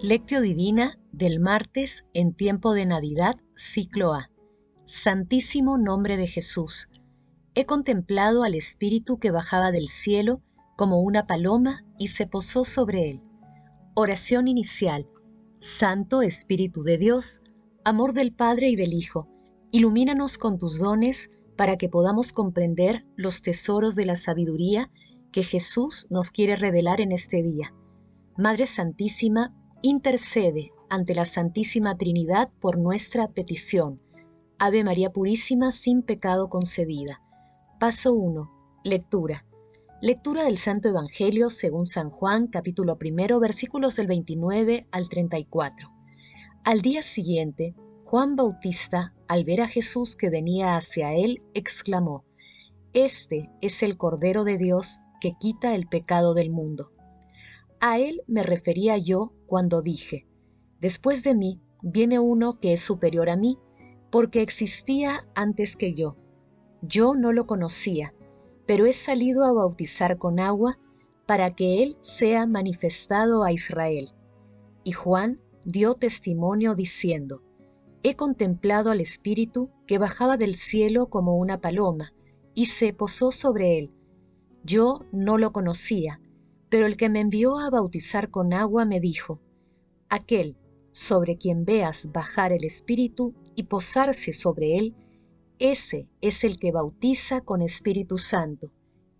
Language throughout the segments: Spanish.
Lectio Divina del martes en tiempo de Navidad, ciclo A. Santísimo nombre de Jesús. He contemplado al Espíritu que bajaba del cielo como una paloma y se posó sobre él. Oración inicial. Santo Espíritu de Dios, amor del Padre y del Hijo, ilumínanos con tus dones para que podamos comprender los tesoros de la sabiduría que Jesús nos quiere revelar en este día. Madre Santísima, intercede ante la Santísima Trinidad por nuestra petición. Ave María Purísima, sin pecado concebida. Paso 1. Lectura. Lectura del Santo Evangelio según San Juan, capítulo primero, versículos del 29 al 34. Al día siguiente, Juan Bautista, al ver a Jesús que venía hacia él, exclamó, Este es el Cordero de Dios que quita el pecado del mundo. A él me refería yo cuando dije, Después de mí viene uno que es superior a mí, porque existía antes que yo. Yo no lo conocía, pero he salido a bautizar con agua para que él sea manifestado a Israel. Y Juan dio testimonio diciendo, He contemplado al Espíritu que bajaba del cielo como una paloma, y se posó sobre él. Yo no lo conocía, pero el que me envió a bautizar con agua me dijo, Aquel sobre quien veas bajar el Espíritu y posarse sobre él, ese es el que bautiza con Espíritu Santo,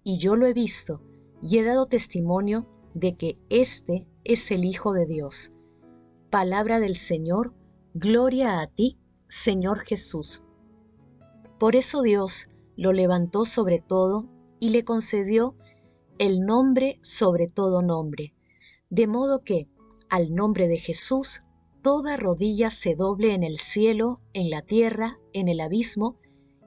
y yo lo he visto y he dado testimonio de que éste es el Hijo de Dios. Palabra del Señor, gloria a ti, Señor Jesús. Por eso Dios lo levantó sobre todo y le concedió el nombre sobre todo nombre, de modo que, al nombre de Jesús, toda rodilla se doble en el cielo, en la tierra, en el abismo,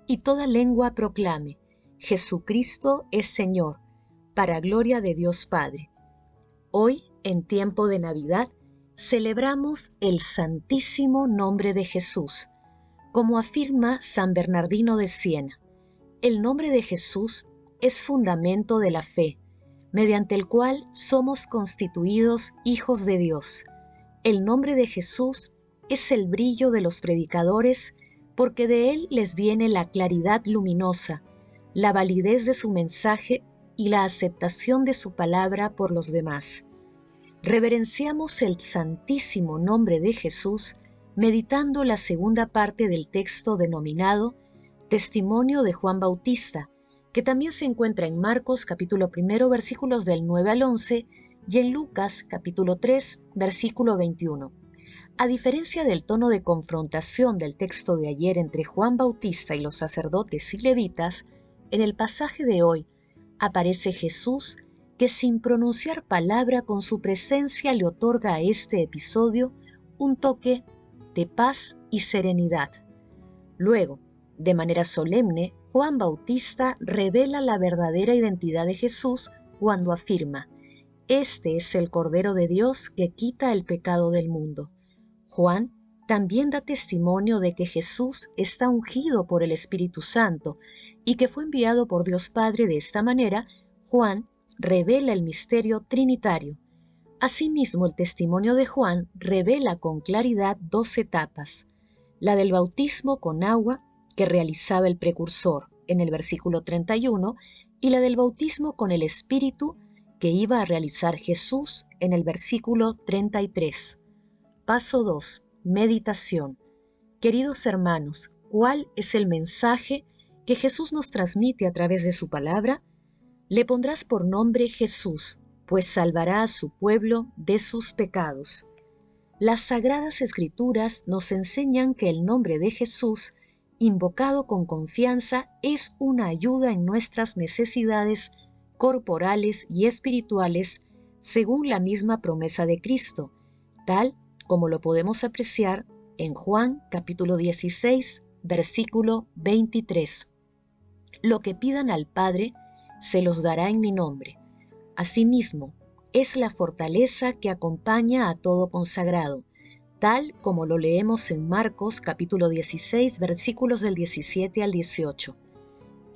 y toda lengua proclame, Jesucristo es Señor, para gloria de Dios Padre. Hoy, en tiempo de Navidad, celebramos el santísimo nombre de Jesús, como afirma San Bernardino de Siena. El nombre de Jesús es fundamento de la fe, mediante el cual somos constituidos hijos de Dios. El nombre de Jesús es el brillo de los predicadores porque de él les viene la claridad luminosa, la validez de su mensaje y la aceptación de su palabra por los demás. Reverenciamos el santísimo nombre de Jesús meditando la segunda parte del texto denominado Testimonio de Juan Bautista, que también se encuentra en Marcos capítulo primero versículos del 9 al 11 y en Lucas capítulo 3 versículo 21. A diferencia del tono de confrontación del texto de ayer entre Juan Bautista y los sacerdotes y levitas, en el pasaje de hoy aparece Jesús que sin pronunciar palabra con su presencia le otorga a este episodio un toque de paz y serenidad. Luego, de manera solemne, Juan Bautista revela la verdadera identidad de Jesús cuando afirma, Este es el Cordero de Dios que quita el pecado del mundo. Juan también da testimonio de que Jesús está ungido por el Espíritu Santo y que fue enviado por Dios Padre de esta manera, Juan revela el misterio trinitario. Asimismo, el testimonio de Juan revela con claridad dos etapas, la del bautismo con agua que realizaba el precursor en el versículo 31 y la del bautismo con el Espíritu que iba a realizar Jesús en el versículo 33. Paso 2. Meditación. Queridos hermanos, ¿cuál es el mensaje que Jesús nos transmite a través de su palabra? Le pondrás por nombre Jesús, pues salvará a su pueblo de sus pecados. Las sagradas escrituras nos enseñan que el nombre de Jesús invocado con confianza es una ayuda en nuestras necesidades corporales y espirituales según la misma promesa de Cristo, tal como lo podemos apreciar en Juan capítulo 16, versículo 23. Lo que pidan al Padre, se los dará en mi nombre. Asimismo, es la fortaleza que acompaña a todo consagrado, tal como lo leemos en Marcos capítulo 16 versículos del 17 al 18.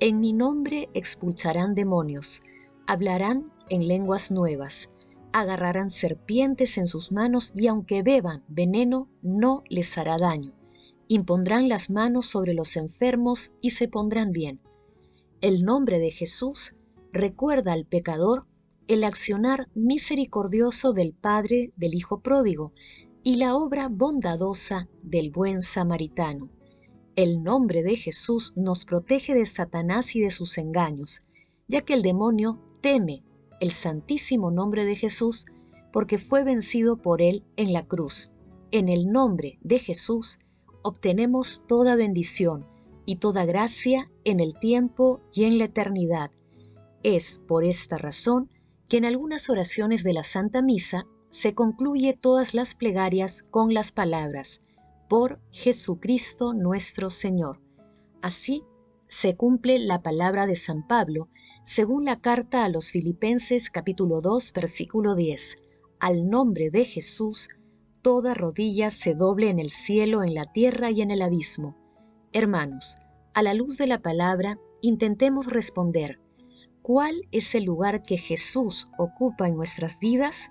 En mi nombre expulsarán demonios, hablarán en lenguas nuevas, agarrarán serpientes en sus manos y aunque beban veneno no les hará daño. Impondrán las manos sobre los enfermos y se pondrán bien. El nombre de Jesús recuerda al pecador el accionar misericordioso del Padre del Hijo pródigo y la obra bondadosa del buen samaritano. El nombre de Jesús nos protege de Satanás y de sus engaños, ya que el demonio teme el santísimo nombre de Jesús porque fue vencido por él en la cruz. En el nombre de Jesús obtenemos toda bendición y toda gracia en el tiempo y en la eternidad. Es por esta razón que en algunas oraciones de la Santa Misa se concluye todas las plegarias con las palabras, por Jesucristo nuestro Señor. Así se cumple la palabra de San Pablo, según la carta a los Filipenses capítulo 2 versículo 10. Al nombre de Jesús, toda rodilla se doble en el cielo, en la tierra y en el abismo. Hermanos, a la luz de la palabra, intentemos responder, ¿cuál es el lugar que Jesús ocupa en nuestras vidas?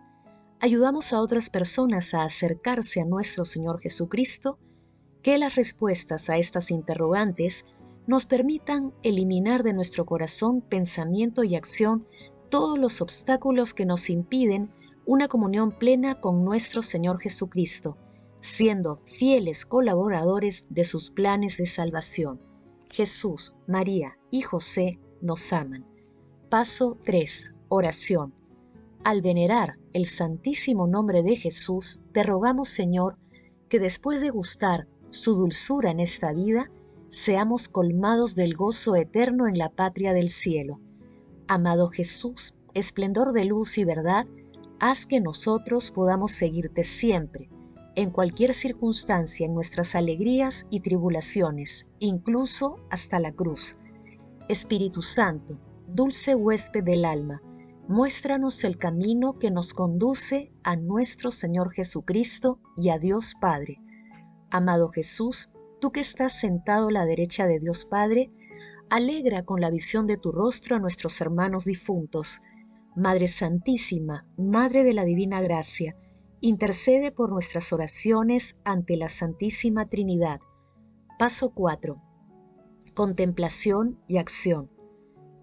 ¿Ayudamos a otras personas a acercarse a nuestro Señor Jesucristo? Que las respuestas a estas interrogantes nos permitan eliminar de nuestro corazón, pensamiento y acción todos los obstáculos que nos impiden una comunión plena con nuestro Señor Jesucristo, siendo fieles colaboradores de sus planes de salvación. Jesús, María y José nos aman. Paso 3. Oración. Al venerar el santísimo nombre de Jesús, te rogamos, Señor, que después de gustar su dulzura en esta vida, seamos colmados del gozo eterno en la patria del cielo. Amado Jesús, esplendor de luz y verdad, haz que nosotros podamos seguirte siempre, en cualquier circunstancia, en nuestras alegrías y tribulaciones, incluso hasta la cruz. Espíritu Santo, dulce huésped del alma, muéstranos el camino que nos conduce a nuestro Señor Jesucristo y a Dios Padre. Amado Jesús, tú que estás sentado a la derecha de Dios Padre, alegra con la visión de tu rostro a nuestros hermanos difuntos. Madre Santísima, Madre de la Divina Gracia, intercede por nuestras oraciones ante la Santísima Trinidad. Paso 4. Contemplación y acción.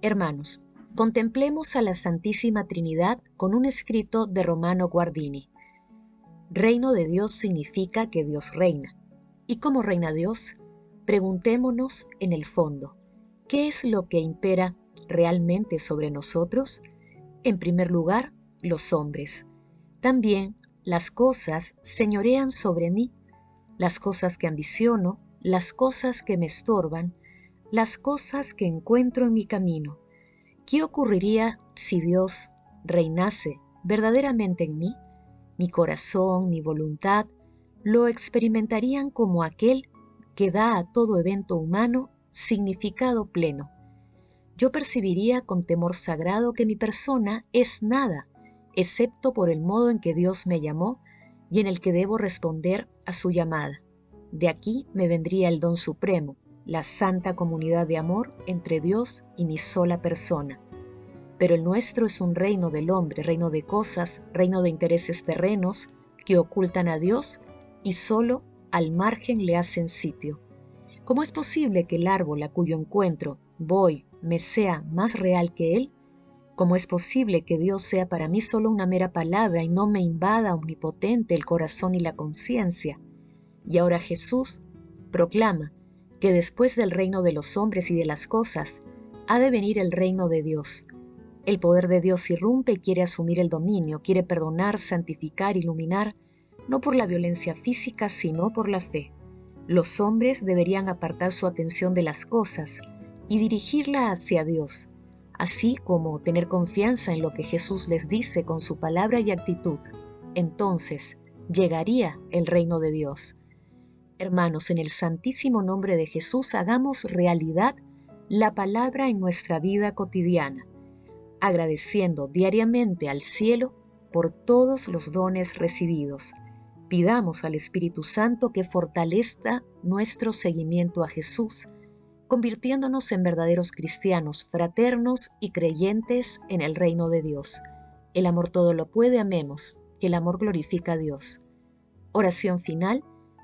Hermanos, contemplemos a la Santísima Trinidad con un escrito de Romano Guardini. Reino de Dios significa que Dios reina. ¿Y cómo reina Dios? Preguntémonos en el fondo, ¿qué es lo que impera realmente sobre nosotros? En primer lugar, los hombres. También las cosas señorean sobre mí, las cosas que ambiciono, las cosas que me estorban, las cosas que encuentro en mi camino. ¿Qué ocurriría si Dios reinase verdaderamente en mí? Mi corazón, mi voluntad, lo experimentarían como aquel que da a todo evento humano significado pleno. Yo percibiría con temor sagrado que mi persona es nada, excepto por el modo en que Dios me llamó y en el que debo responder a su llamada. De aquí me vendría el don supremo, la santa comunidad de amor entre Dios y mi sola persona. Pero el nuestro es un reino del hombre, reino de cosas, reino de intereses terrenos que ocultan a Dios y solo al margen le hacen sitio. ¿Cómo es posible que el árbol a cuyo encuentro voy me sea más real que él? ¿Cómo es posible que Dios sea para mí solo una mera palabra y no me invada omnipotente el corazón y la conciencia? Y ahora Jesús proclama que después del reino de los hombres y de las cosas, ha de venir el reino de Dios. El poder de Dios irrumpe y quiere asumir el dominio, quiere perdonar, santificar, iluminar, no por la violencia física, sino por la fe. Los hombres deberían apartar su atención de las cosas y dirigirla hacia Dios, así como tener confianza en lo que Jesús les dice con su palabra y actitud. Entonces llegaría el reino de Dios. Hermanos, en el santísimo nombre de Jesús hagamos realidad la palabra en nuestra vida cotidiana, agradeciendo diariamente al cielo por todos los dones recibidos Pidamos al Espíritu Santo que fortalezca nuestro seguimiento a Jesús, convirtiéndonos en verdaderos cristianos, fraternos y creyentes en el reino de Dios. El amor todo lo puede, amemos, que el amor glorifica a Dios. Oración final.